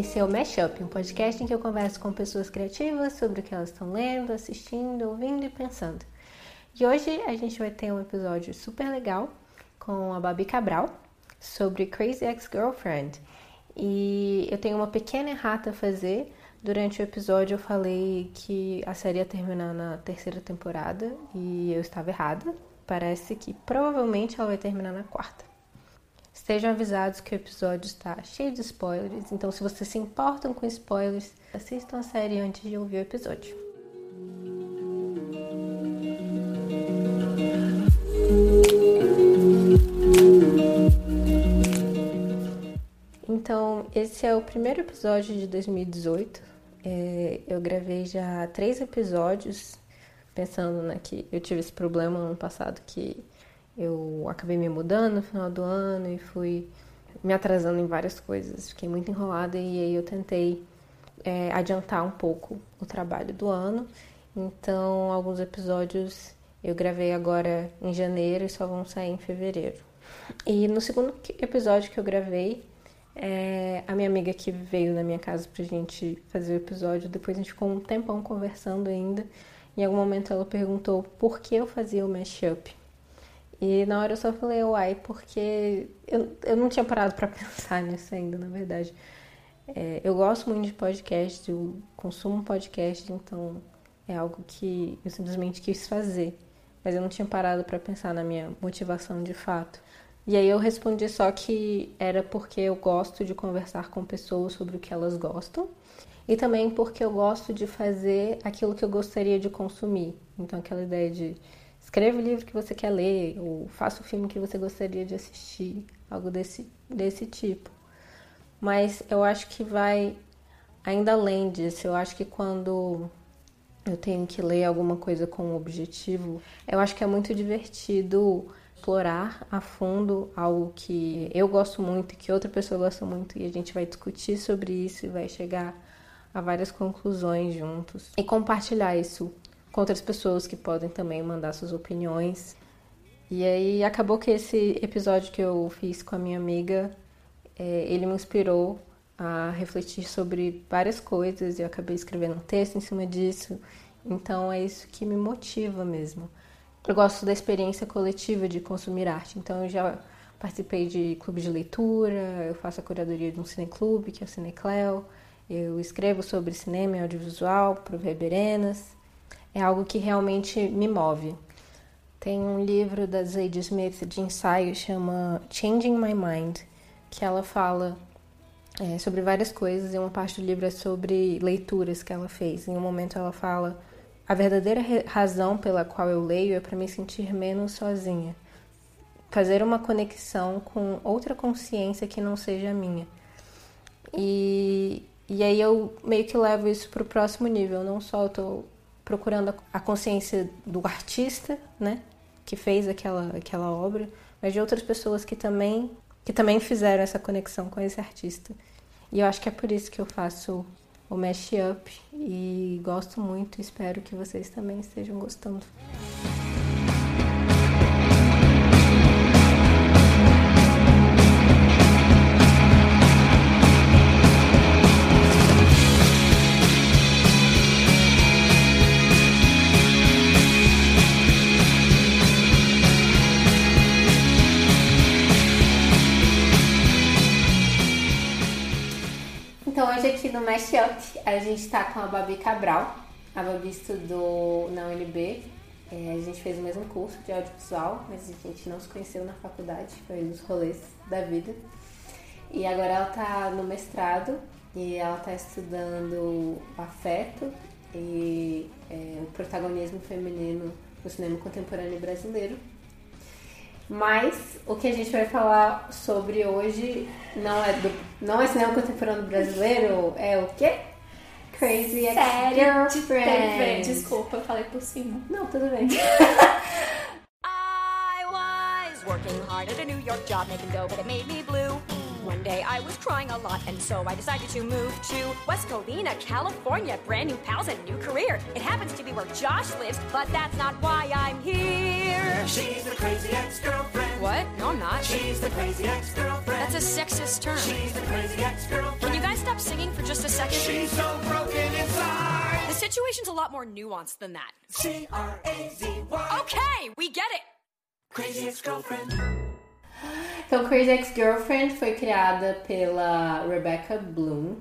Esse é o Mashup, um podcast em que eu converso com pessoas criativas sobre o que elas estão lendo, assistindo, ouvindo e pensando. E hoje a gente vai ter um episódio super legal com a Babi Cabral sobre Crazy Ex-Girlfriend. E eu tenho uma pequena errata a fazer. Durante o episódio eu falei que a série ia terminar na terceira temporada e eu estava errada. Parece que provavelmente ela vai terminar na quarta. Estejam avisados que o episódio está cheio de spoilers, então se vocês se importam com spoilers, assistam a série antes de ouvir o episódio. Então, esse é o primeiro episódio de 2018. É, eu gravei já três episódios, pensando né, que eu tive esse problema no ano passado que eu acabei me mudando no final do ano e fui me atrasando em várias coisas. Fiquei muito enrolada e aí eu tentei é, adiantar um pouco o trabalho do ano. Então, alguns episódios eu gravei agora em janeiro e só vão sair em fevereiro. E no segundo episódio que eu gravei, é, a minha amiga que veio na minha casa pra gente fazer o episódio, depois a gente ficou um tempão conversando ainda. Em algum momento ela perguntou por que eu fazia o mashup. E na hora eu só falei, uai, porque eu, eu não tinha parado para pensar nisso ainda, na verdade. É, eu gosto muito de podcast, eu consumo podcast, então é algo que eu simplesmente quis fazer. Mas eu não tinha parado para pensar na minha motivação de fato. E aí eu respondi só que era porque eu gosto de conversar com pessoas sobre o que elas gostam e também porque eu gosto de fazer aquilo que eu gostaria de consumir. Então aquela ideia de escreva o livro que você quer ler, ou faça o filme que você gostaria de assistir, algo desse, desse tipo. Mas eu acho que vai ainda além disso. Eu acho que quando eu tenho que ler alguma coisa com um objetivo, eu acho que é muito divertido explorar a fundo algo que eu gosto muito e que outra pessoa gosta muito e a gente vai discutir sobre isso e vai chegar a várias conclusões juntos e compartilhar isso com outras pessoas que podem também mandar suas opiniões. E aí acabou que esse episódio que eu fiz com a minha amiga, é, ele me inspirou a refletir sobre várias coisas e eu acabei escrevendo um texto em cima disso. Então é isso que me motiva mesmo. Eu gosto da experiência coletiva de consumir arte, então eu já participei de clube de leitura, eu faço a curadoria de um cineclube, que é o Cinecleo, eu escrevo sobre cinema e audiovisual para o Reberenas, é algo que realmente me move. Tem um livro da Zadie Smith de ensaio chama Changing My Mind, que ela fala é, sobre várias coisas e uma parte do livro é sobre leituras que ela fez. Em um momento ela fala a verdadeira razão pela qual eu leio é para me sentir menos sozinha. Fazer uma conexão com outra consciência que não seja a minha. E, e aí eu meio que levo isso para o próximo nível. Não só estou procurando a consciência do artista, né, que fez aquela, aquela obra, mas de outras pessoas que também que também fizeram essa conexão com esse artista. E eu acho que é por isso que eu faço o Mashup e gosto muito, espero que vocês também estejam gostando. Mashup, a gente está com a Babi Cabral. A Babi estudou na UNB. É, a gente fez o mesmo curso de audiovisual, mas a gente não se conheceu na faculdade, foi os rolês da vida. E agora ela está no mestrado e ela está estudando afeto e é, o protagonismo feminino no cinema contemporâneo brasileiro. Mas o que a gente vai falar sobre hoje não é do, não é cinema contemporâneo brasileiro, é o quê? Crazy Ex-Girlfriend. Desculpa, eu falei por cima. Não, tudo bem. I was working hard at a New York job making dough, but it made me blue. One day I was crying a lot, and so I decided to move to West Covina, California. Brand new pals and new career. It happens to be where Josh lives, but that's not why I'm here. She's the crazy ex-girlfriend. What? No, I'm not. She's the crazy ex-girlfriend. That's a sexist term. She's the crazy ex-girlfriend. Can you guys stop singing for just a second? She's so broken inside. The situation's a lot more nuanced than that. C-R-A-Z-Y. Okay, we get it. Crazy ex-girlfriend. Então, Crazy Ex-Girlfriend foi criada pela Rebecca Bloom,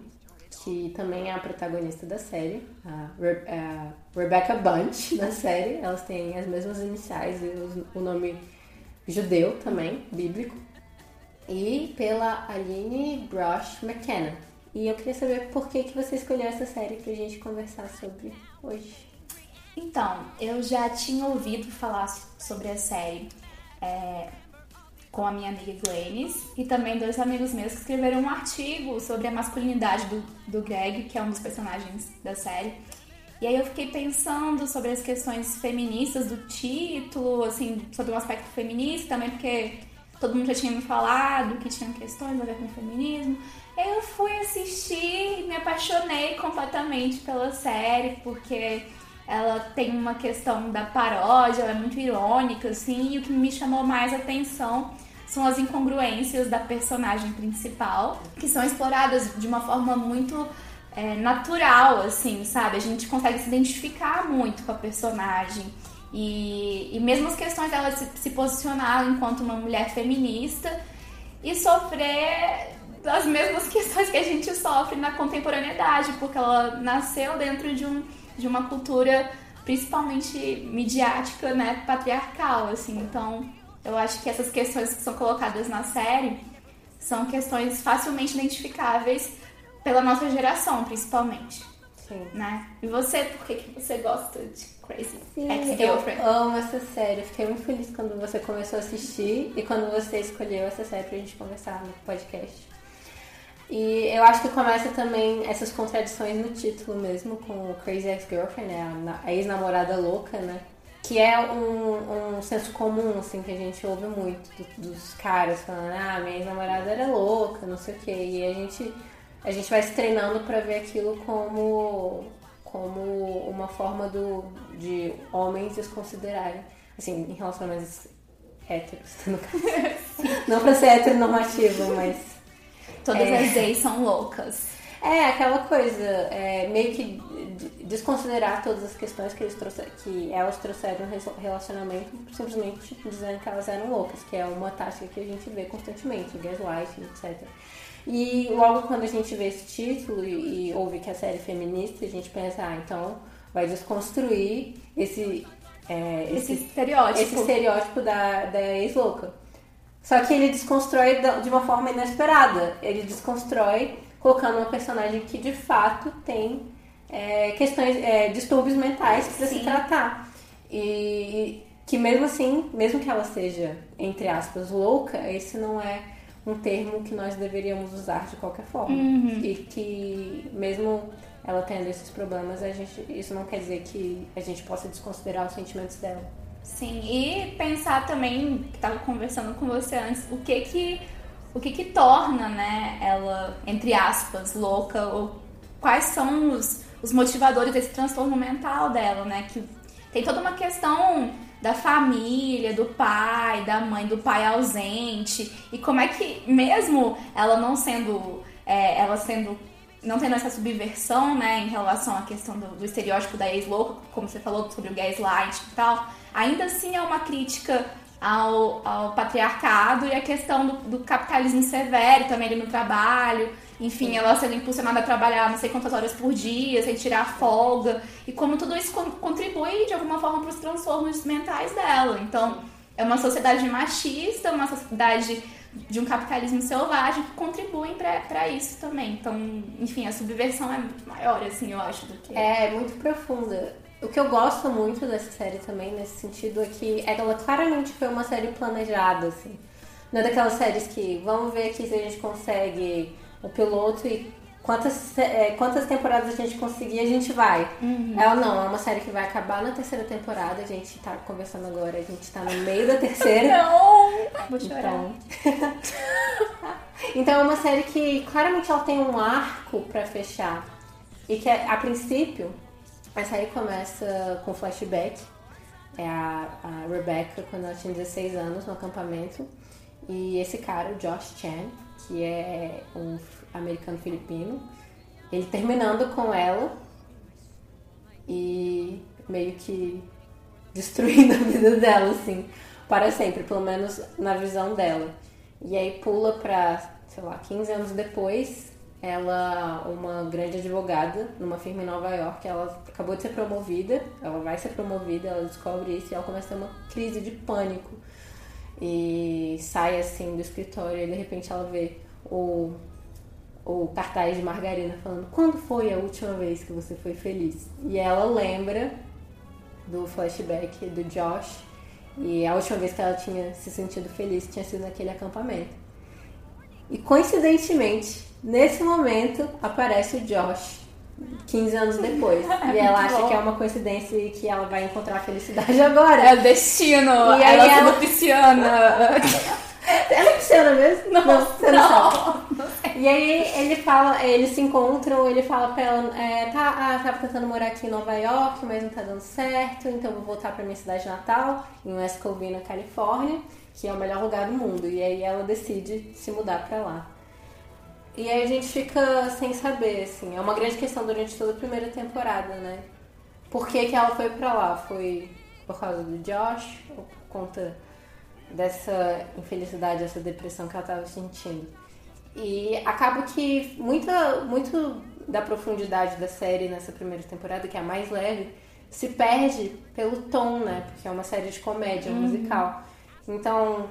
que também é a protagonista da série, a, Re a Rebecca Bunch da série. Elas têm as mesmas iniciais e o nome judeu também, bíblico. E pela Aline Brosh McKenna. E eu queria saber por que, que você escolheu essa série pra gente conversar sobre hoje. Então, eu já tinha ouvido falar sobre a série é, com a minha amiga Glennis e também dois amigos meus que escreveram um artigo sobre a masculinidade do, do Greg, que é um dos personagens da série. E aí eu fiquei pensando sobre as questões feministas do título, assim, sobre o aspecto feminista também, porque todo mundo já tinha me falado que tinham questões a ver com o feminismo. Eu fui assistir e me apaixonei completamente pela série, porque ela tem uma questão da paródia, ela é muito irônica, assim, e o que me chamou mais atenção são as incongruências da personagem principal, que são exploradas de uma forma muito é, natural, assim, sabe? A gente consegue se identificar muito com a personagem. E, e mesmo as questões dela se, se posicionar enquanto uma mulher feminista e sofrer as mesmas questões que a gente sofre na contemporaneidade, porque ela nasceu dentro de, um, de uma cultura principalmente midiática, né, patriarcal, assim. Então, eu acho que essas questões que são colocadas na série são questões facilmente identificáveis pela nossa geração, principalmente, Sim. né? E você, por que, que você gosta de Crazy Ex-Girlfriend? eu amo essa série. Fiquei muito feliz quando você começou a assistir e quando você escolheu essa série pra gente conversar no podcast. E eu acho que começa também essas contradições no título mesmo, com o Crazy Ex-Girlfriend, né? a na- a ex-namorada louca, né? Que é um, um senso comum, assim, que a gente ouve muito do- dos caras falando, ah, minha ex-namorada era louca, não sei o quê. E a gente, a gente vai se treinando pra ver aquilo como, como uma forma do, de homens desconsiderarem, assim, em relacionamentos héteros, no caso. Não pra ser heteronormativo, mas Todas É. as gays são loucas. é aquela coisa, é, meio que de- desconsiderar todas as questões que, eles trouxeram, que elas trouxeram no re- relacionamento, simplesmente dizendo que elas eram loucas, que é uma tática que a gente vê constantemente, gaslighting, etc. E logo quando a gente vê esse título e, e ouve que a série é feminista, a gente pensa, ah, então vai desconstruir esse, é, Esse esse, estereótipo. esse estereótipo da, da ex-louca. Só que ele desconstrói de uma forma inesperada. Ele desconstrói colocando uma personagem que de fato tem é, questões, é, distúrbios mentais para se tratar. E que mesmo assim, mesmo que ela seja, entre aspas, louca, esse não é um termo que nós deveríamos usar de qualquer forma. E que mesmo ela tendo esses problemas, a gente, isso não quer dizer que a gente possa desconsiderar os sentimentos dela. Sim, e pensar também, que tava conversando com você antes, o que que o que que torna, né, ela, entre aspas, louca, ou quais são os, os motivadores desse transtorno mental dela, né, que tem toda uma questão da família, do pai, da mãe, do pai ausente, e como é que, mesmo ela não sendo, é, ela sendo não tendo essa subversão, né, em relação à questão do, do estereótipo da ex-louca, como você falou sobre o gaslight e tal, ainda assim é uma crítica ao, ao patriarcado e a questão do, do capitalismo severo também ali no trabalho, enfim, ela sendo impulsionada a trabalhar não sei quantas horas por dia, sem tirar folga, e como tudo isso con- contribui de alguma forma para os transtornos mentais dela. Então, é uma sociedade machista, uma sociedade de um capitalismo selvagem que contribuem para isso também. Então, enfim, a subversão é muito maior, assim, eu acho, do que. É muito profunda. O que eu gosto muito dessa série também, nesse sentido, é que ela claramente foi uma série planejada, assim. Não é daquelas séries que vamos ver aqui se a gente consegue o piloto e quantas, é, quantas temporadas a gente conseguir, a gente vai. Ela não, é uma série que vai acabar na terceira temporada, a gente tá conversando agora, a gente tá no meio da terceira. Não! Vou chorar. Então, Então é uma série que claramente ela tem um arco pra fechar. E que a princípio a série começa com flashback. É a, a Rebecca quando ela tinha 16 anos no acampamento. E esse cara, o Josh Chan, que é um americano filipino, ele terminando com ela e meio que destruindo a vida dela, assim, para sempre, pelo menos na visão dela. E aí pula pra, sei lá, 15 anos depois, ela, uma grande advogada numa firma em Nova York, ela acabou de ser promovida, ela vai ser promovida, ela descobre isso e ela começa a ter uma crise de pânico. E sai assim do escritório e de repente ela vê o, o cartaz de margarina falando quando foi a última vez que você foi feliz? E ela lembra do flashback do Josh e a última vez que ela tinha se sentido feliz tinha sido naquele acampamento. E coincidentemente, nesse momento, aparece o Josh, 15 anos depois. e ela acha bom. que é uma coincidência e que ela vai encontrar a felicidade agora. É o destino. E aí ela, ela- sendo pisciana. Ela é pisciana mesmo? Não, você não. sabe. E aí ele fala, eles se encontram, ele fala pra ela, é, tá, ah, tava tentando morar aqui em Nova York, mas não tá dando certo, então vou voltar pra minha cidade natal, em West Covina, Califórnia, que é o melhor lugar do mundo. E aí ela decide se mudar pra lá. E aí a gente fica sem saber, assim, é uma grande questão durante toda a primeira temporada, né? Por que, que ela foi pra lá? Foi por causa do Josh ou por conta dessa infelicidade, dessa depressão que ela estava sentindo. E acaba que muita, muito da profundidade da série nessa primeira temporada, que é a mais leve, se perde pelo tom, né? Porque é uma série de comédia musical. Então,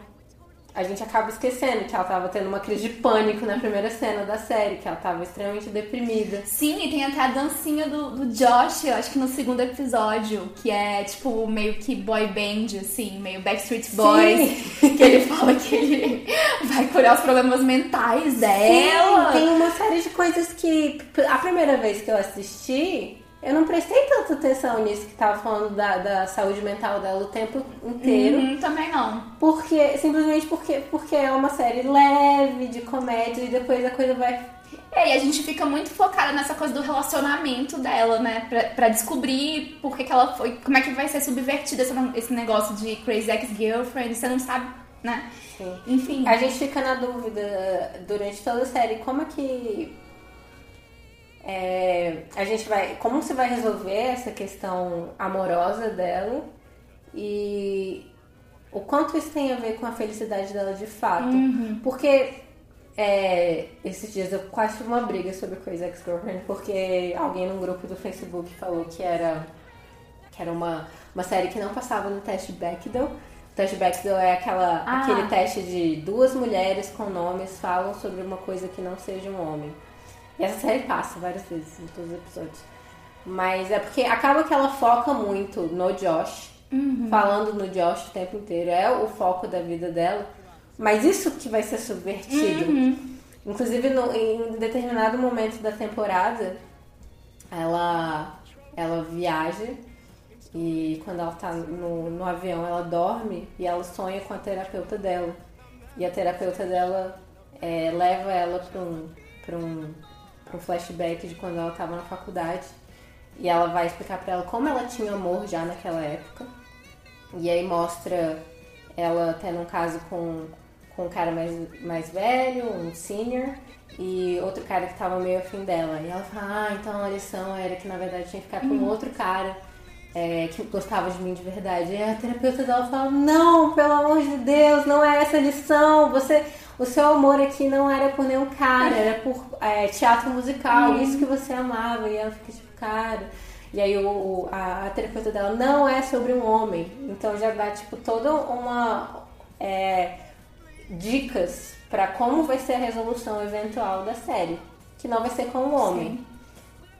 a gente acaba esquecendo que ela estava tendo uma crise de pânico na primeira cena da série, que ela estava extremamente deprimida. Sim, e tem até a dancinha do, do Josh, eu acho que no segundo episódio, que é tipo meio que boy band, assim, meio Backstreet Boys. Que ele fala que ele vai curar os problemas mentais dela. Sim, tem uma série de coisas que a primeira vez que eu assisti, eu não prestei tanta atenção nisso que tava falando da, da saúde mental dela o tempo inteiro. Uhum, também não. Porque, simplesmente porque, porque é uma série leve, de comédia, e depois a coisa vai. É, e a gente fica muito focada nessa coisa do relacionamento dela, né? Pra, pra descobrir por que, que ela foi. Como é que vai ser subvertido esse, esse negócio de Crazy Ex-Girlfriend. Você não sabe, né? Sim. Enfim. A gente fica na dúvida durante toda a série como é que. É, a gente vai. Como você vai resolver essa questão amorosa dela e o quanto isso tem a ver com a felicidade dela de fato. Porque é, esses dias eu quase tive uma briga sobre Crazy Ex-Girlfriend porque alguém num grupo do Facebook falou que era, que era uma, uma série que não passava no teste Bechdel. O teste Bechdel é aquela, Ah. aquele teste de duas mulheres com nomes falam sobre uma coisa que não seja um homem. E essa série passa várias vezes em todos os episódios. Mas é porque acaba que ela foca muito no Josh, falando no Josh o tempo inteiro. É o foco da vida dela. Mas isso que vai ser subvertido. Inclusive, no- em determinado momento da temporada, ela, ela viaja e quando ela tá no, no avião, ela dorme e ela sonha com a terapeuta dela. E a terapeuta dela é, leva ela para um, pra um, um flashback de quando ela estava na faculdade. E ela vai explicar para ela como ela tinha amor já naquela época. E aí mostra ela tendo um caso com, com um cara mais, mais velho, um senior, e outro cara que tava meio afim dela. E ela fala, ah, então a lição era que na verdade tinha que ficar com outro cara é, que gostava de mim de verdade. E a terapeuta dela fala, não, pelo amor de Deus, não é essa a lição. Você, o seu amor aqui não era por nenhum cara, era por é, teatro musical, isso que você amava. E ela fica tipo, cara. E aí o, a, a terapeuta dela não é sobre um homem. Então já dá tipo toda uma é, dicas pra como vai ser a resolução eventual da série. Que não vai ser com o homem.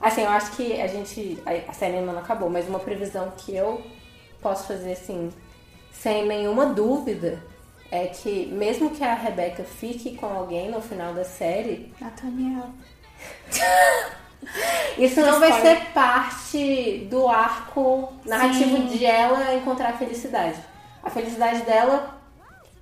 Assim, eu acho que a gente. A série ainda não acabou, mas uma previsão que eu posso fazer assim, sem nenhuma dúvida, é que mesmo que a Rebecca fique com alguém no final da série, Nathaniel. isso não vai ser parte do arco narrativo Sim. de ela encontrar a felicidade. A felicidade dela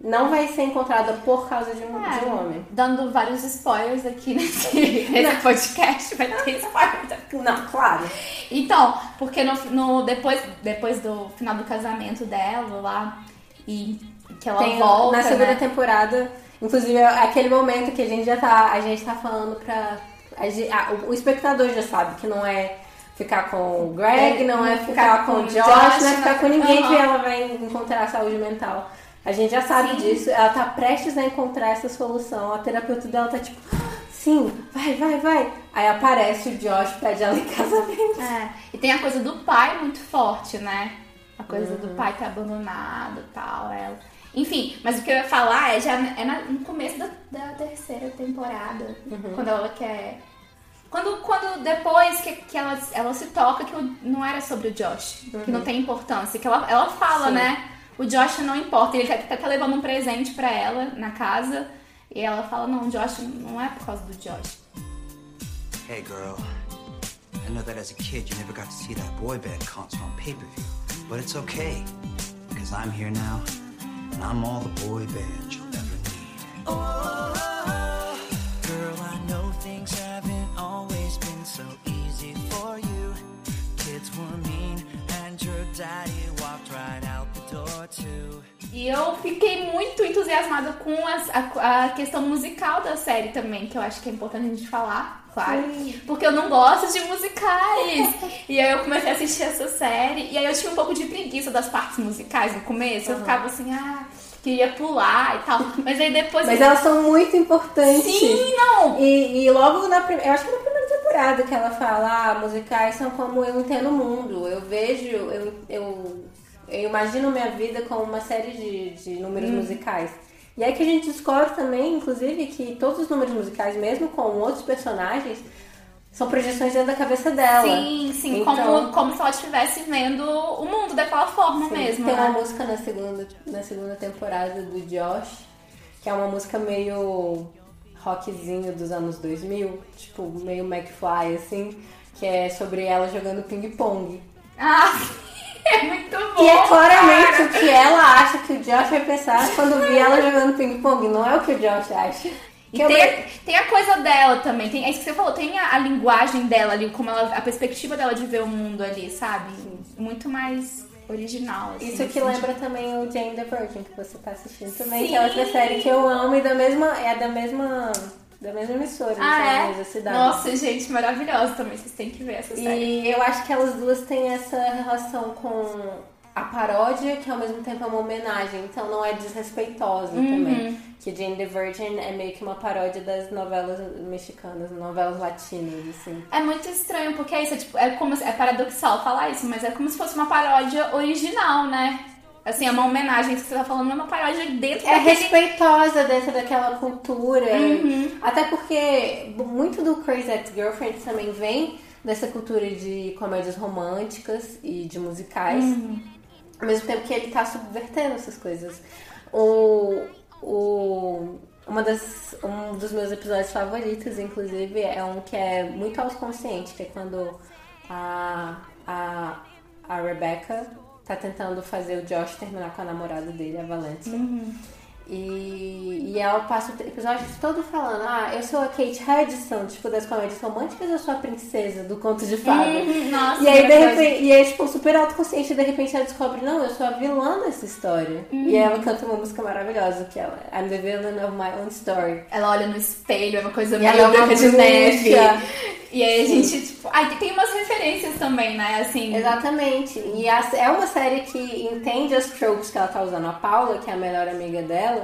não vai ser encontrada por causa de um, É, de um homem. Dando vários spoilers aqui nesse, nesse podcast, vai ter spoiler. Não, claro. Então, porque no, no- depois, depois do final do casamento dela lá, e que ela Tem, volta, na segunda né? temporada, inclusive é aquele momento que a gente já tá, a gente tá falando pra. a a- o, o espectador já sabe que não é ficar com o Greg, É, não é não ficar com o Josh, Josh, não é ficar com ninguém que ela vai encontrar saúde mental. A gente já sabe Sim. disso, ela tá prestes a encontrar essa solução. A terapeuta dela tá tipo, sim, vai, vai, vai. Aí aparece o Josh, pede ela em casamento. É, e tem a coisa do pai muito forte, né? A coisa Uhum. do pai ter abandonado e tal, ela. Enfim, mas o que eu ia falar é já é na- no começo da, da terceira temporada, Uhum. quando ela quer. Quando, quando depois que, que ela, ela se toca que não era sobre o Josh, que não tem importância, que ela, ela fala, Uhum. Sim. né? O Josh não importa, ele tá, tá, tá levando um presente pra ela na casa, e ela fala, não, o Josh não é por causa do Josh. Hey, girl. I know that as a kid you never got to see that boy band concert on pay per view, but it's okay because I'm here now, I'm all the boy band you'll ever need. Oh, oh, oh, oh. Girl, I know things haven't always been so E eu fiquei muito entusiasmada com as- a, a questão musical da série também, que eu acho que é importante a gente falar, claro. Porque eu não gosto de musicais. e aí eu comecei a assistir essa série. E aí eu tinha um pouco de preguiça das partes musicais no começo. Eu ficava assim, ah, queria pular e tal. Mas aí depois. Mas elas são muito importantes. Sim, não! E, e logo na primeira, eu acho que na primeira temporada que ela fala, ah, musicais são como eu entendo o mundo. Eu vejo, eu, eu, eu imagino minha vida como uma série de, de números Hum. musicais. E aí que a gente descobre também, inclusive, que todos os números musicais, mesmo com outros personagens, são projeções dentro da cabeça dela. Sim, sim, Então, como, como se ela estivesse vendo o mundo daquela forma Sim, mesmo. Tem né? uma música na segunda, na segunda temporada do Josh, que é uma música meio rockzinho dos anos 2000, tipo meio McFly, assim, que é sobre ela jogando ping-pong. Ah, é muito bom! E é claramente cara. o que ela acha que o Josh vai pensar quando vir ela jogando ping-pong, não é o que o Josh acha. E eu- tem, tem a coisa dela também, tem, é isso que você falou, tem a, a linguagem dela ali, como ela, a perspectiva dela de ver o mundo ali, sabe? Muito mais original. Assim, Isso que assim, lembra também o Jane the Virgin, que você tá assistindo também, Sim. que é outra série que eu amo e da mesma, é da mesma, da mesma emissora, Ah, da é? mesma cidade. Nossa, gente, maravilhosa também, vocês têm que ver essa série. E eu acho que elas duas têm essa relação com a paródia, que ao mesmo tempo é uma homenagem, então não é desrespeitosa Uhum. também. Que Jane the Virgin é meio que uma paródia das novelas mexicanas, novelas latinas, assim. É muito estranho, porque é isso, é, tipo, é como é paradoxal falar isso, mas é como se fosse uma paródia original, né? Assim, é uma homenagem que você tá falando, é uma paródia dentro É daquele... respeitosa dentro daquela cultura. Uhum. Até porque muito do Crazy Ex-Girlfriend também vem dessa cultura de comédias românticas e de musicais. Uhum. Ao mesmo tempo que ele tá subvertendo essas coisas. O, o, uma das, um dos meus episódios favoritos, inclusive, é um que é muito autoconsciente, que é quando a, a, a Rebecca tá tentando fazer o Josh terminar com a namorada dele, a Valencia. E, e ela passa o episódio todo falando: Ah, eu sou a Kate Hudson, tipo, das comédias românticas, eu sou a princesa do conto de fadas. Uhum, nossa, e aí, de repente, e aí, tipo, super autoconsciente, de repente ela descobre: Não, eu sou a vilã dessa história. Uhum. E aí ela canta uma música maravilhosa, que ela I'm the villain of my own story. Ela olha no espelho, é uma coisa meio é branca de neve. E aí a gente, tipo... Ai, tem umas referências também, né? Assim... Exatamente. E é uma série que entende as tropes que ela tá usando. A Paula, que é a melhor amiga dela,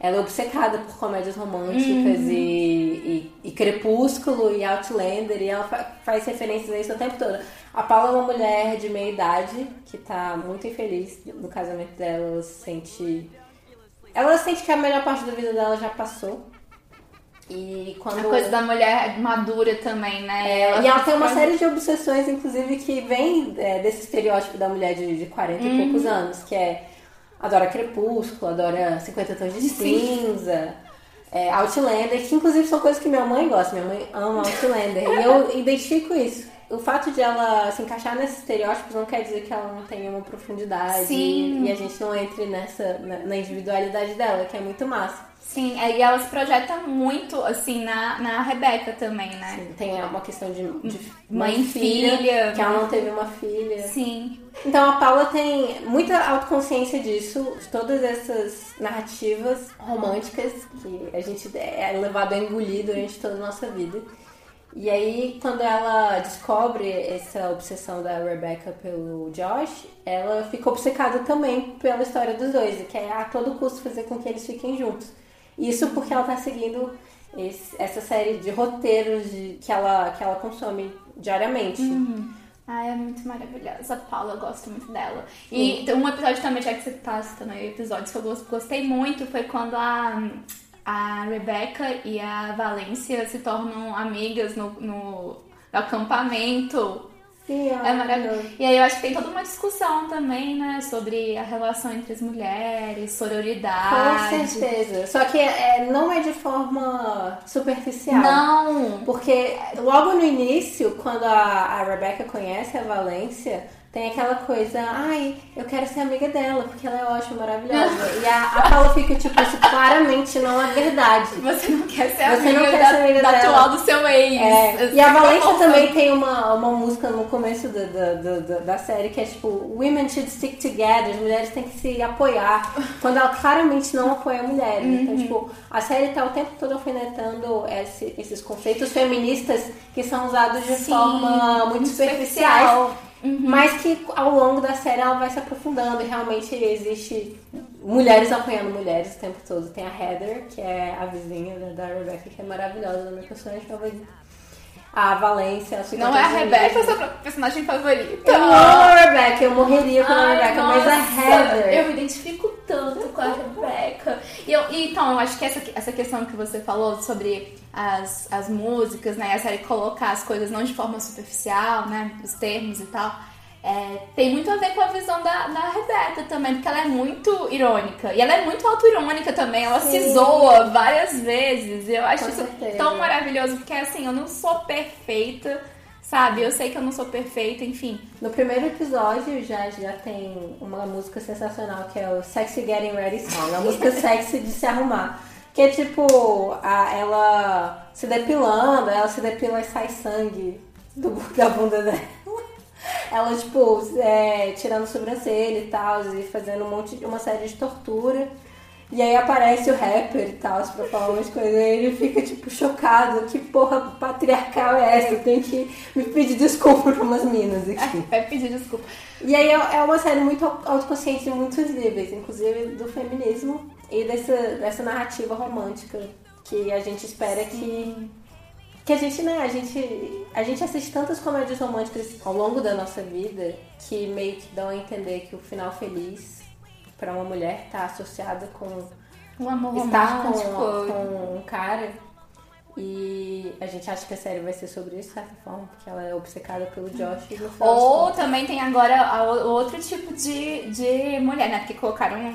ela é obcecada por comédias românticas Uhum. e, e, e Crepúsculo e Outlander, e ela fa- faz referências a isso o tempo todo. A Paula é uma mulher de meia idade que tá muito infeliz no casamento dela, ela se sente. Ela sente que a melhor parte da vida dela já passou. E quando. A coisa da mulher madura também, né? É, e ela tem uma série de obsessões, inclusive, que vem é, desse estereótipo da mulher de, de 40 e poucos anos, que é adora Crepúsculo, adora 50 Tons de Cinza, é, Outlander, que inclusive são coisas que minha mãe gosta. Minha mãe ama Outlander. e eu identifico isso. o fato de ela se encaixar nesses estereótipos não quer dizer que ela não tenha uma profundidade Sim. e a gente não entre nessa na, na individualidade dela, que é muito massa. Sim, é, e ela se projeta muito, assim, na, na Rebeca também, né? Tem uma questão de, de Mãe e filha. que ela não teve uma filha. Sim. Então a Paula tem muita autoconsciência disso, de todas essas narrativas românticas que a gente é levado a engolir durante toda a nossa vida. E aí, quando ela descobre essa obsessão da Rebecca pelo Josh, ela fica obcecada também pela história dos dois, que é a todo custo fazer com que eles fiquem juntos. Isso porque ela tá seguindo esse- essa série de roteiros de- que, ela, que ela consome diariamente. Ah, é muito maravilhosa. A Paula, eu gosto muito dela. E tem um episódio também, já que você tá citando aí episódios que eu gos- gostei muito, foi quando a, a Rebecca e a Valência se tornam amigas no, no, no acampamento. Sim, É maravilhoso. E aí eu acho que tem toda uma discussão também, né, sobre a relação entre as mulheres, Com sororidade. certeza. Só que é, não é de forma superficial. Não! Porque logo no início, quando a, a Rebecca conhece a Valência, tem aquela coisa, ai, eu quero ser amiga dela, porque ela é ótima, maravilhosa. e a, a Paula fica tipo, isso claramente não é verdade. Você não quer ser Você amiga, não quer da, ser amiga da dela. atual do seu ex. É, e a Valência também tem uma, uma música no começo da, da, da, da- série que é tipo Women should stick together, as mulheres têm que se apoiar, quando ela claramente não apoia mulheres. Então, Uhum. tipo, a série tá o tempo todo alfinetando esse- esses conceitos feministas que são usados de Sim, forma muito muito superficiais. superficial. Uhum. Mas que ao longo da série ela vai se aprofundando e realmente existe mulheres apoiando mulheres o tempo todo. Tem a Heather, que é a vizinha da da Rebecca, que é maravilhosa, a minha personagem favorita. A Valência, ela fica Não é a todas Rebeca unidas. sua personagem favorita. Eu amo a Rebecca, eu morreria pela Ai, Rebecca, mas a Heather. Eu me identifico tanto com a Rebeca. E eu, então, eu acho que essa, essa questão que você falou sobre as, as músicas, né? A série colocar as coisas não de forma superficial, né? Os termos e tal. é, tem muito a ver com a visão da, da Rebeca também, porque ela é muito irônica. E ela é muito auto-irônica também. Ela se Sim. zoa várias vezes. E eu acho Com isso certeza. tão maravilhoso, porque assim, eu não sou perfeita. Sabe, eu sei que eu não sou perfeita, enfim. No primeiro episódio já, já tem uma música sensacional que é o Sexy Getting Ready Song, a música sexy de se arrumar. Que é tipo, a, ela se depilando, ela se depila e sai sangue do, da bunda dela. Ela, tipo, é, tirando sobrancelha e tal, e fazendo um monte de uma série de tortura. E aí aparece o rapper e tal, pra falar umas coisas, e ele fica, tipo, chocado. Que porra patriarcal é essa? Eu tenho que me pedir desculpa pra umas minas aqui. Vai pedir desculpa. E aí é é uma série muito autoconsciente em muitos níveis, inclusive do feminismo e dessa, dessa narrativa romântica que a gente espera que. Que a gente, né, a gente, a gente assiste tantas comédias românticas ao longo da nossa vida que meio que dão a entender que o final feliz pra uma mulher tá associada com Um amor estar com, romântico. com um cara. E a gente acha que a série vai ser sobre isso, de certa forma, porque ela é obcecada pelo Josh. E das Ou também tem agora outro tipo de, de mulher, né? Porque colocaram,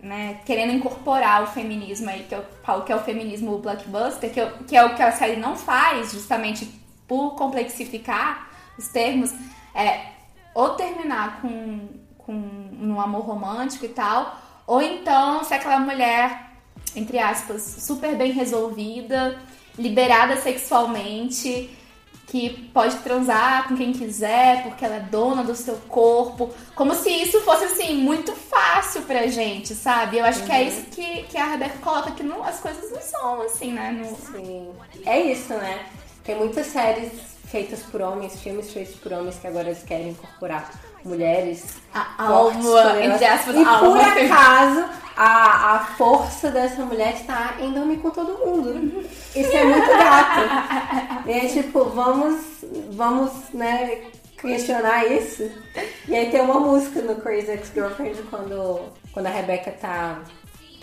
né, querendo incorporar o feminismo aí, que eu falo que é o feminismo blockbuster, que, eu- que é o que a série não faz, justamente por complexificar os termos, é ou terminar com, com um amor romântico e tal, ou então ser aquela mulher, entre aspas, super bem resolvida, liberada sexualmente, que pode transar com quem quiser, porque ela é dona do seu corpo. Como se isso fosse, assim, muito fácil pra gente, sabe? Eu acho que é isso que, que a Rebeca coloca, que não, as coisas não são assim, né? No- Sim. É isso, né? Tem muitas séries feitas por homens, filmes feitos por homens que agora eles querem incorporar mulheres. A alma, entre aspas, E por acaso, a, a força dessa mulher está em dormir com todo mundo. Isso é muito gato. E é tipo, vamos, vamos, né, questionar isso. E aí tem uma música no Crazy Ex-Girlfriend quando, quando a Rebecca tá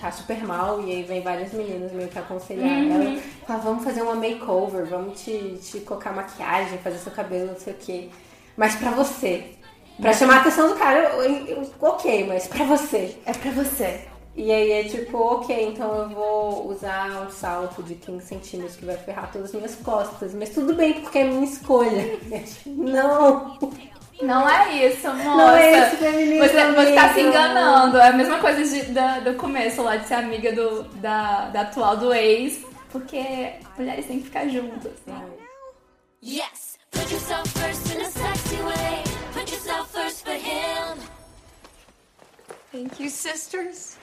tá super mal e aí vem várias meninas meio que aconselhar ela. Fala, vamos fazer uma makeover, vamos te, te colocar maquiagem, fazer seu cabelo, não sei o quê. Mas pra você. Pra chamar a atenção do cara, eu- eu- ok, mas pra você. É pra você. E aí é tipo, ok, então eu vou usar um salto de 15 centímetros que vai ferrar todas as minhas costas. Mas tudo bem, porque é minha escolha. Não! Não é isso, moça. Não é isso, feminismo, Você, você tá se enganando. É a mesma coisa de- da- do começo lá de ser amiga do, da, da atual do ex. Porque mulheres têm que ficar juntas. né? Yes, put yourself first in a you, sisters.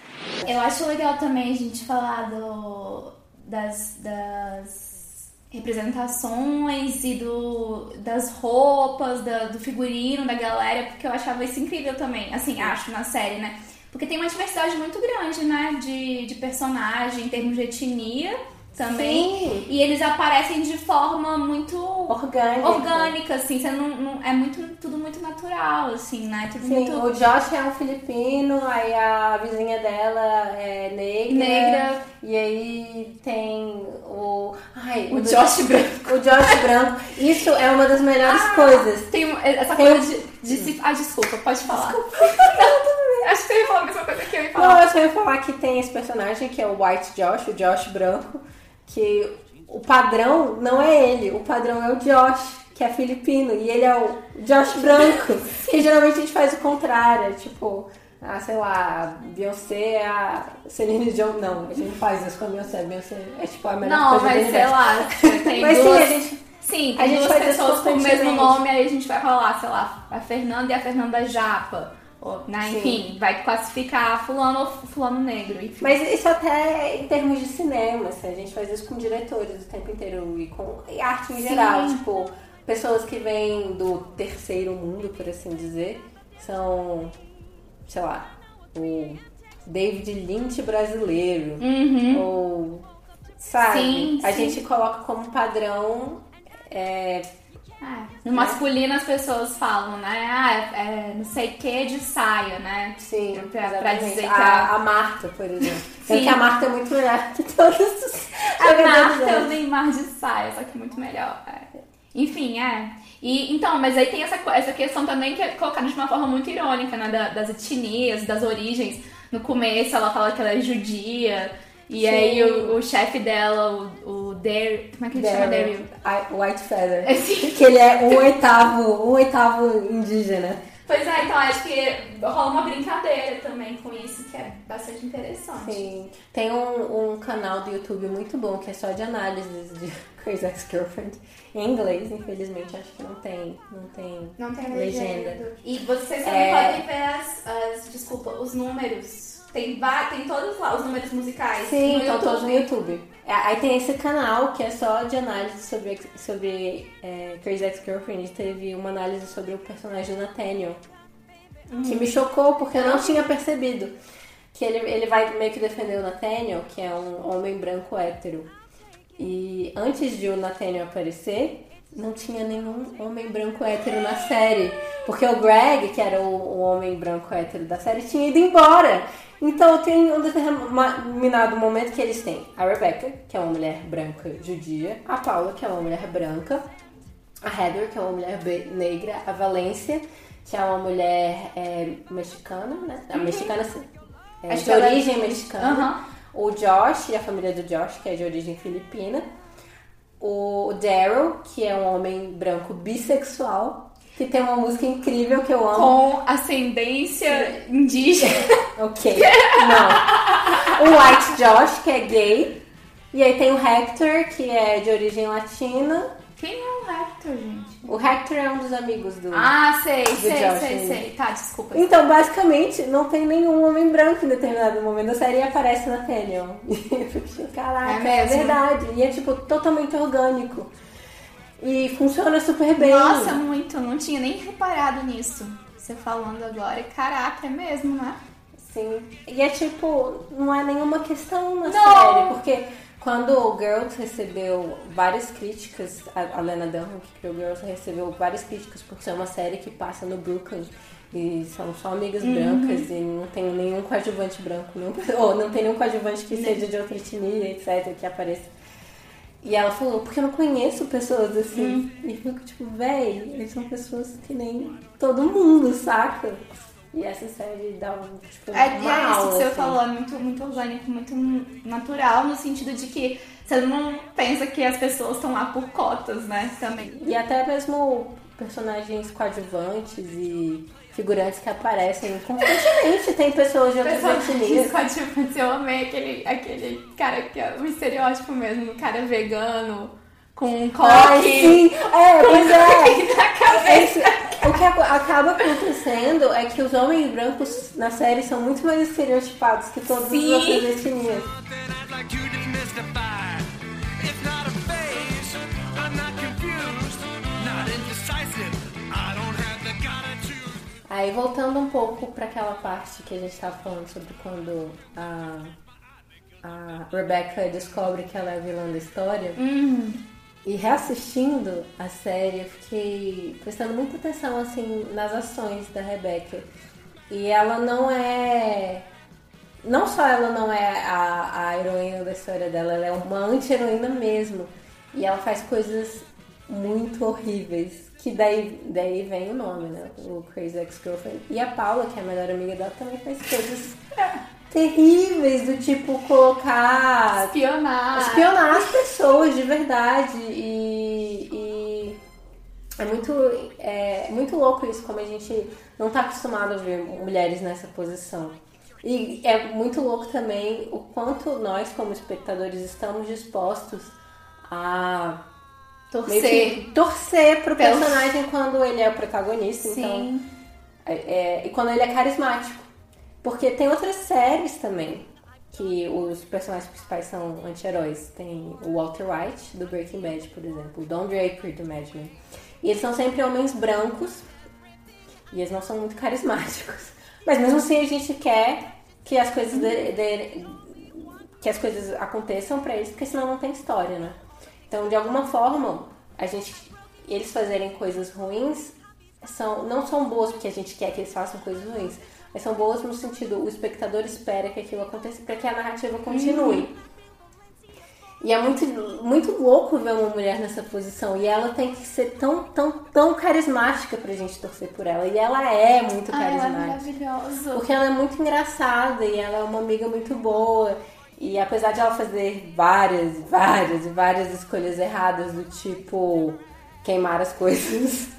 Eu acho legal também a gente falar do, das, das representações e do, das roupas, da- do figurino da galera, porque eu achava isso incrível também, assim, acho na série, né? Porque tem uma diversidade muito grande, né, de, de personagem, em termos de etnia também. Sim. E eles aparecem de forma muito Orgânica. orgânica, assim, você não, não- é muito, tudo muito natural, assim, né? Tudo Sim, muito o Josh é um filipino, aí a vizinha dela é negra. Negra. E aí tem o. Ai, O do- Josh Branco. O Josh Branco. Isso é uma das melhores coisas. Tem essa Tem coisa de, de se. Ah, desculpa, pode falar. Não, acho que você ia falar a mesma coisa que eu ia Não, falar. eu só ia falar que tem esse personagem que é o White Josh, o Josh branco, que o padrão não é ele, o padrão é o Josh, que é filipino, e ele é o Josh branco. que geralmente a gente faz o contrário, é tipo, ah, sei lá, a Beyoncé é a Celine Dion. Não, a gente não faz isso com a Beyoncé, a Beyoncé é tipo a melhor Não, coisa do mas sei lá, tem Mas sim, duas. a gente- sim, a tem gente duas pessoas com o mesmo nome, aí a gente vai falar, sei lá, a Fernanda e a Fernanda Japa. Né, enfim, vai classificar fulano ou fulano negro. Enfim. Mas isso até em termos de cinema, assim, a gente faz isso com diretores o tempo inteiro e com e arte em Sim. geral. Tipo, pessoas que vêm do terceiro mundo, por assim dizer, são, sei lá, o David Lynch brasileiro. Ou, sabe? Sim, a sim. gente coloca como padrão. é, É, No masculino as pessoas falam, né? Ah, é, é não sei o que de saia, né? sim, Pra- pra dizer que a, a- a Marta, por exemplo. Sim. Porque a Marta é muito melhor que todos os A Marta é o Neymar de saia, só que muito melhor. é. Enfim, é. E, então, mas aí tem essa, essa questão também que é colocada de uma forma muito irônica, né? da- das etnias, das origens. No começo ela fala que ela é judia. E Sim. aí o, o chefe dela, o, o Como é que ele chama Daryl? White Feather. É. Que ele é um oitavo, um oitavo indígena. Pois é, então acho que rola uma brincadeira também com isso, que é bastante interessante. Sim. Tem um, um canal do YouTube muito bom que é só de análises de Crazy Ex-Girlfriend. Em inglês, infelizmente, acho que não tem. Não tem, Não tem legenda. legenda. E vocês também É. podem ver as, as- desculpa, os números. Tem, tem todos lá os números musicais. Sim, no estão YouTube. todos no YouTube. É, Aí tem esse canal que é só de análise sobre, sobre é, Crazy Ex-Girlfriend. Teve uma análise sobre o personagem do Nathaniel. Que me chocou porque eu não tinha percebido. Que ele, ele vai meio que defender o Nathaniel, que é um homem branco hétero. E antes de o Nathaniel aparecer, não tinha nenhum homem branco hétero na série. Porque o Greg, que era o, o homem branco hétero da série, tinha ido embora. Então tem um determinado momento que eles têm a Rebecca, que é uma mulher branca judia, a Paula, que é uma mulher branca, a Heather, que é uma mulher negra, a Valência, que é uma mulher é, mexicana, né? A mexicana sim. É, Acho de ela é- origem mexicana. Aham. O Josh e a família do Josh, que é de origem filipina. O Daryl, que é um homem branco bissexual, que tem uma música incrível que eu amo. Com ascendência indígena. Ok. Não. O White Josh, que é gay. E aí tem o Hector, que é de origem latina. Quem é o Hector, gente? O Hector é um dos amigos do. Ah, sei, sei, Josh, sei, né? sei. Tá, desculpa. Então, basicamente, não tem nenhum homem branco em determinado momento da série e aparece Nathaniel. Fico tipo, caraca, É é, verdade. E é, tipo, totalmente orgânico. E funciona super bem. Nossa, muito. Não tinha nem reparado nisso. Você falando agora. Caraca, é mesmo, né? Sim. E é tipo, não é nenhuma questão na Não. série, porque quando o Girls recebeu várias críticas, a Lena Dunham, que criou Girls, recebeu várias críticas por ser uma série que passa no Brooklyn e são só amigas Uhum. brancas e não tem nenhum coadjuvante branco, nenhum, ou não tem nenhum coadjuvante que seja de outra etnia, etc, que apareça. E ela falou, porque eu não conheço pessoas assim. Uhum. E eu fico tipo, véi, eles são pessoas que nem todo mundo, saca? E essa série dá um, tipo, É, uma é isso aula, que você assim. falou, é muito, muito orgânico, muito natural, no sentido de que você não pensa que as pessoas estão lá por cotas, né? Também. E até mesmo personagens coadjuvantes e figurantes que aparecem constantemente. Tem pessoas de outras etnias. coadjuvantes, eu amei aquele, aquele cara que é o estereótipo mesmo, o cara vegano, com um coque. Ai, sim! É, pois é! na cabeça. Esse- acaba acontecendo é que os homens brancos na série são muito mais estereotipados que todas Sim. as outras etnias. Aí voltando um pouco para aquela parte que a gente tava falando sobre quando a, a Rebecca descobre que ela é a vilã da história. E reassistindo a série, eu fiquei prestando muita atenção assim nas ações da Rebecca. E ela não é. Não só ela não é a, a heroína da história dela, ela é uma anti-heroína mesmo. E ela faz coisas muito horríveis. Que daí, daí vem o nome, né? O Crazy Ex-Girlfriend. E a Paula, que é a melhor amiga dela, também faz coisas terríveis, do tipo colocar Espionar. espionar as pessoas de verdade e, e é muito é muito louco isso como a gente não tá acostumado a ver mulheres nessa posição e é muito louco também o quanto nós como espectadores estamos dispostos a Torcer. torcer pro Pelo- personagem quando ele é o protagonista então Sim. é, é, e quando ele é carismático. Porque tem outras séries também que os personagens principais são anti-heróis. Tem o Walter White, do Breaking Bad, por exemplo. O Don Draper, do Mad Men. E eles são sempre homens brancos e eles não são muito carismáticos. Mas mesmo assim a gente quer que as coisas de- de- que as coisas aconteçam pra eles, porque senão não tem história, né? Então, de alguma forma, a gente eles fazerem coisas ruins são não são boas porque a gente quer que eles façam coisas ruins, mas são boas no sentido o espectador espera que aquilo aconteça para que a narrativa continue. E é muito, muito louco ver uma mulher nessa posição. E ela tem que ser tão, tão, tão carismática pra gente torcer por ela. E ela é muito Ai, ela é carismática. maravilhosa. Porque ela é muito engraçada e ela é uma amiga muito boa. E apesar de ela fazer várias, várias e várias escolhas erradas, do tipo queimar as coisas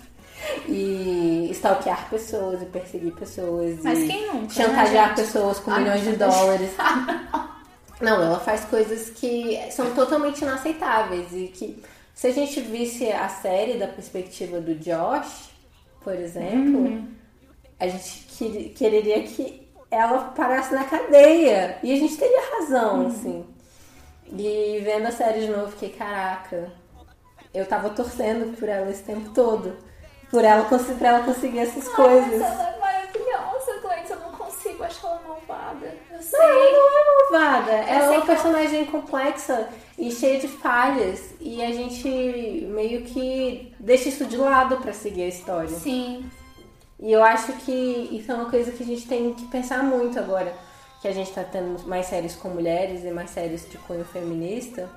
e stalkear pessoas e perseguir pessoas Mas e quem nunca, chantagear né, pessoas com Ah, milhões de dólares. Não, ela faz coisas que são totalmente inaceitáveis e que se a gente visse a série da perspectiva do Josh, por exemplo, Uhum. a gente que- quereria que ela parasse na cadeia. E a gente teria razão, Uhum. assim. E vendo a série de novo, fiquei, caraca, eu tava torcendo por ela esse tempo todo. Por ela, pra ela conseguir essas coisas. mas ela é maravilhosa, Glenn. Eu não consigo achar ela malvada. Eu sei. Não, ela não é malvada. Ela é uma que ela- personagem complexa e cheia de falhas. E a gente meio que deixa isso de lado pra seguir a história. Sim. E eu acho que isso é uma coisa que a gente tem que pensar muito agora. Que a gente tá tendo mais séries com mulheres e mais séries de cunho feminista.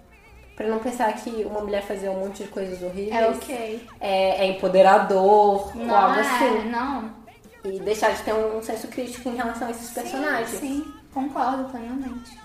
Pra não pensar que uma mulher fazer um monte de coisas horríveis É ok. é, é empoderador ou Não algo é, assim. não. E deixar de ter um senso crítico em relação a esses personagens. Sim, sim, concordo plenamente.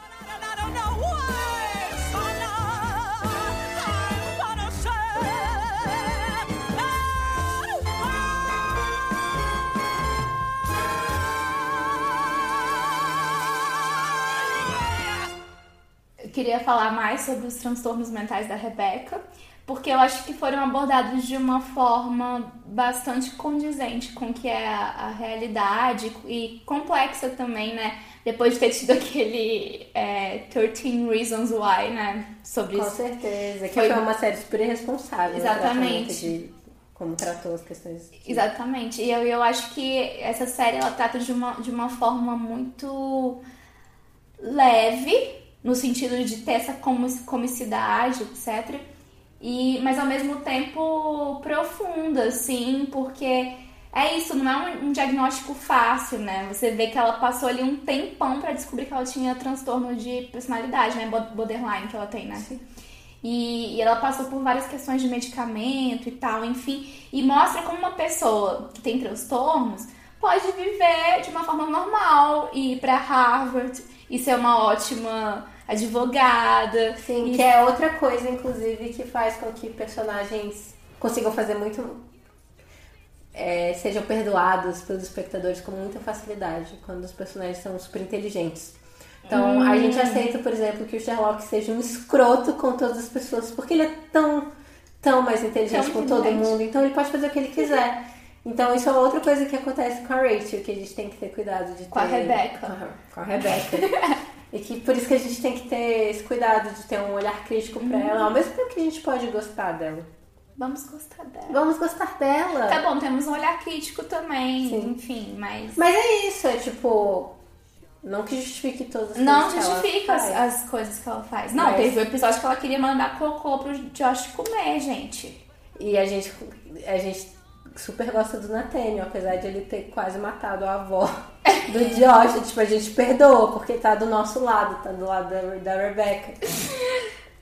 Queria falar mais sobre os transtornos mentais da Rebeca, porque eu acho que foram abordados de uma forma bastante condizente com o que é a, a realidade e complexa também, né? Depois de ter tido aquele é, 13 Reasons Why, né? Sobre Com isso. certeza. Que Foi- foi, uma série super irresponsável. no Exatamente. como tratou as questões. de- Exatamente. E eu, eu acho que essa série ela trata de uma, de uma forma muito leve, no sentido de ter essa comi- comicidade, etc. E, mas ao mesmo tempo profunda, assim, porque é isso, não é um, um diagnóstico fácil, né? Você vê que ela passou ali um tempão pra descobrir que ela tinha transtorno de personalidade, né? Bo- Borderline que ela tem, né? E, e ela passou por várias questões de medicamento e tal, enfim. E mostra como uma pessoa que tem transtornos pode viver de uma forma normal, ir pra Harvard e ser uma ótima advogada. Sim, e que é outra coisa, inclusive, que faz com que personagens consigam fazer muito. é, sejam perdoados pelos espectadores com muita facilidade, quando os personagens são super inteligentes. Então, a gente aceita, por exemplo, que o Sherlock seja um escroto com todas as pessoas, porque ele é tão, tão mais inteligente Tão com todo mundo, então ele pode fazer o que ele quiser. Então, isso é outra coisa que acontece com a Rachel, que a gente tem que ter cuidado de ter. Com a Rebecca. Com a, com a Rebecca. E que por isso que a gente tem que ter esse cuidado de ter um olhar crítico pra ela, ao mesmo tempo que a gente pode gostar dela. Vamos gostar dela. Vamos gostar dela. Tá bom, temos um olhar crítico também, Sim. enfim, mas. Mas é isso, é tipo. Não que justifique todas as Não coisas que ela justifica as, faz. as coisas que ela faz. Não, Mas- teve um episódio que ela queria mandar cocô pro Josh comer, gente. E a gente, a gente super gosta do Nathaniel, apesar de ele ter quase matado a avó do Josh. tipo, a gente perdoa, porque tá do nosso lado, tá do lado da, da Rebecca.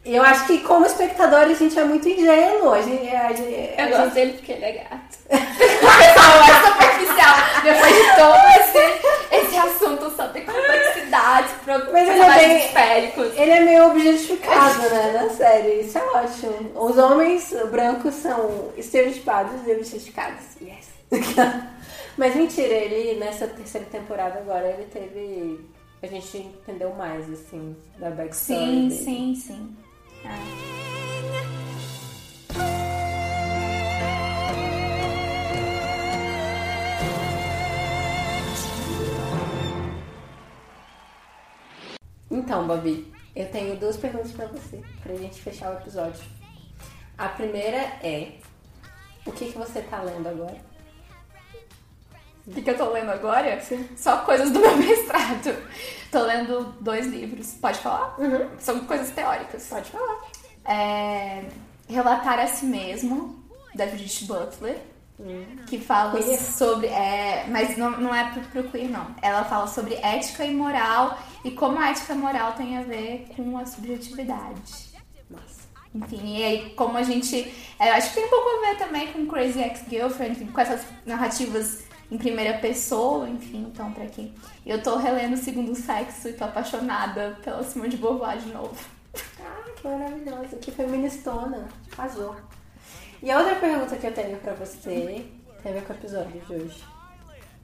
E eu acho que como espectador a gente é muito ingênuo. A gente, a gente, a Eu gente- gosto dele porque ele é gato. Pessoal, é superficial. Depois de todo esse, esse assunto sobre complexidade, Mas ele é féricos. Ele é meio objetificado, né, na série. Isso é ótimo. Os homens brancos são estereotipados e objetificados. Yes. Mas mentira, ele nessa terceira temporada agora, ele teve... A gente entendeu mais, assim, da backstory Sim, dele. sim, sim. Ah. Então, Babi, eu tenho duas perguntas pra você, pra gente fechar o episódio. A primeira é... O que, que você tá lendo agora? O que, que eu tô lendo agora? Só coisas do meu mestrado. Tô lendo dois livros. Pode falar? São coisas teóricas. Pode falar. É, Relatar a si mesmo, da Judith Butler. Que fala Queer. sobre. É, mas não, não é pro, pro queer, não. Ela fala sobre ética e moral e como a ética moral tem a ver com a subjetividade. Nossa. Enfim, e aí como a gente. é, acho que tem um pouco a ver também com Crazy Ex-Girlfriend, com essas narrativas em primeira pessoa, enfim, então pra quem. Eu tô relendo o segundo sexo e tô apaixonada pela Simone de Beauvoir de novo. Ah, que maravilhosa. Que feministona. Arrasou. E a outra pergunta que eu tenho pra você tem a ver com o episódio de hoje.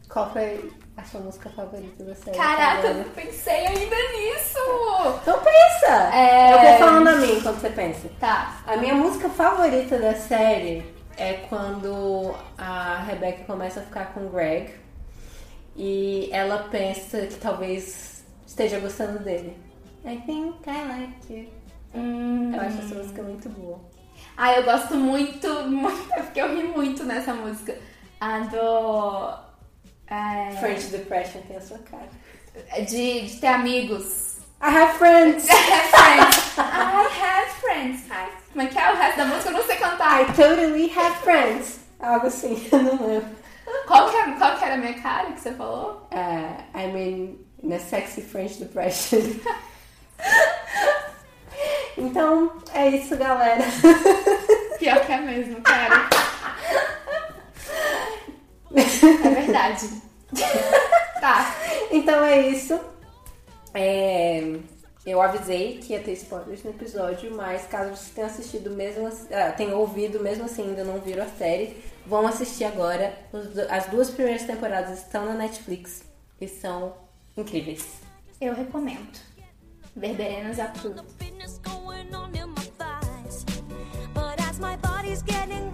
Qual foi a sua música favorita da série? Caraca, eu Agora? não pensei ainda nisso! Então pensa! É. Eu vou falando a mim enquanto você pensa. Tá. A minha música favorita da série é quando a Rebecca começa a ficar com o Greg e ela pensa que talvez esteja gostando dele. I think I like you. Hum, Eu acho essa música muito boa. Ah, eu gosto muito, muito, é porque eu ri muito nessa música. A do. É, French Depression tem a sua cara. de, de ter amigos. I have friends! have friends. I have friends. Como é que é o resto da música? Eu não sei cantar. I totally have friends. Algo assim, eu não lembro. Qual que, é, qual que era a minha cara que você falou? Uh, I mean, na sexy French Depression. então, é isso, galera. Pior que é mesmo, cara. É verdade. tá. Então é isso. É, eu avisei que ia ter spoilers no episódio, mas caso vocês tenham assistido mesmo, ah, tenham ouvido mesmo assim, ainda não viram a série, vão assistir agora. As duas primeiras temporadas estão na Netflix e são incríveis. Eu recomendo. Verberenas approve. fitness going on in my thighs. But as my body's getting